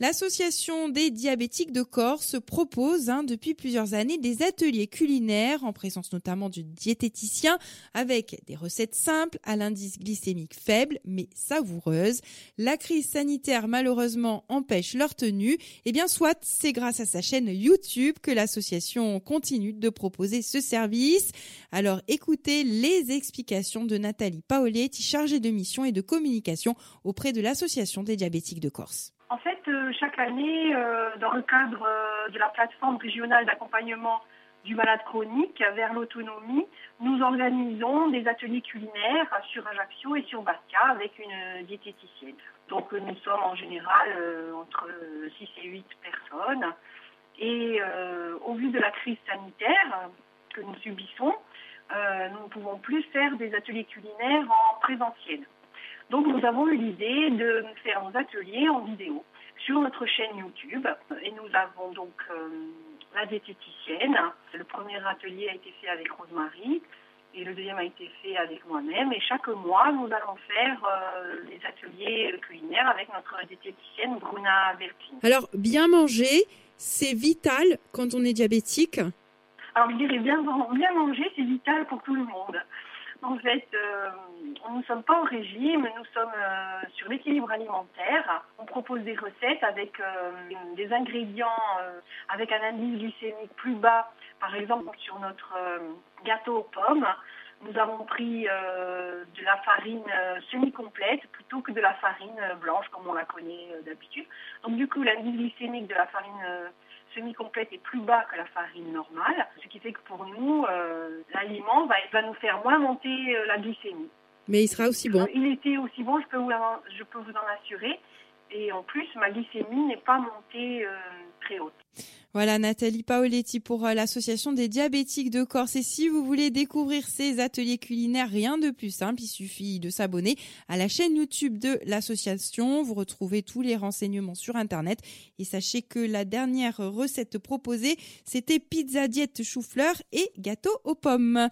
L'association des diabétiques de Corse propose hein, depuis plusieurs années des ateliers culinaires en présence notamment du diététicien avec des recettes simples à l'indice glycémique faible mais savoureuses. La crise sanitaire malheureusement empêche leur tenue. Et eh bien soit c'est grâce à sa chaîne YouTube que l'association continue de proposer ce service. Alors écoutez les explications de Nathalie Paoletti chargée de mission et de communication auprès de l'association des diabétiques de Corse. Euh, chaque année, euh, dans le cadre euh, de la plateforme régionale d'accompagnement du malade chronique vers l'autonomie, nous organisons des ateliers culinaires sur Ajaccio et sur Bastia avec une diététicienne. Donc nous sommes en général entre 6 et 8 personnes. Et au vu de la crise sanitaire que nous subissons, nous ne pouvons plus faire des ateliers culinaires en présentiel. Donc nous avons eu l'idée de faire nos ateliers en vidéo sur notre chaîne YouTube et nous avons donc euh, la diététicienne. Le premier atelier a été fait avec Rosemary et le deuxième a été fait avec moi-même. Et chaque mois, nous allons faire euh, des ateliers culinaires avec notre diététicienne Bruna Bertin. Alors, bien manger, c'est vital quand on est diabétique? Alors, je dirais bien, bien manger, c'est vital pour tout le monde. En fait, euh, ne sommes pas au régime, nous sommes euh, sur l'équilibre alimentaire. On propose des recettes avec euh, des ingrédients avec un indice glycémique plus bas. Par exemple, sur notre gâteau aux pommes, nous avons pris de la farine semi-complète plutôt que de la farine blanche comme on la connaît d'habitude. Donc du coup, l'indice glycémique de la farine semi-complète est plus bas que la farine normale, ce qui fait que pour nous, euh, l'aliment va, nous faire moins monter euh, la glycémie. Mais il sera aussi bon. Euh, il était aussi bon, je peux vous, je peux vous en assurer. Et en plus, ma glycémie n'est pas montée très haute. Voilà Nathalie Paoletti pour euh, l'association des diabétiques de Corse. Et si vous voulez découvrir ces ateliers culinaires, rien de plus simple, il suffit de s'abonner à la chaîne YouTube de l'association. Vous retrouvez tous les renseignements sur Internet. Et sachez que la dernière recette proposée, c'était pizza diète chou-fleur et gâteau aux pommes.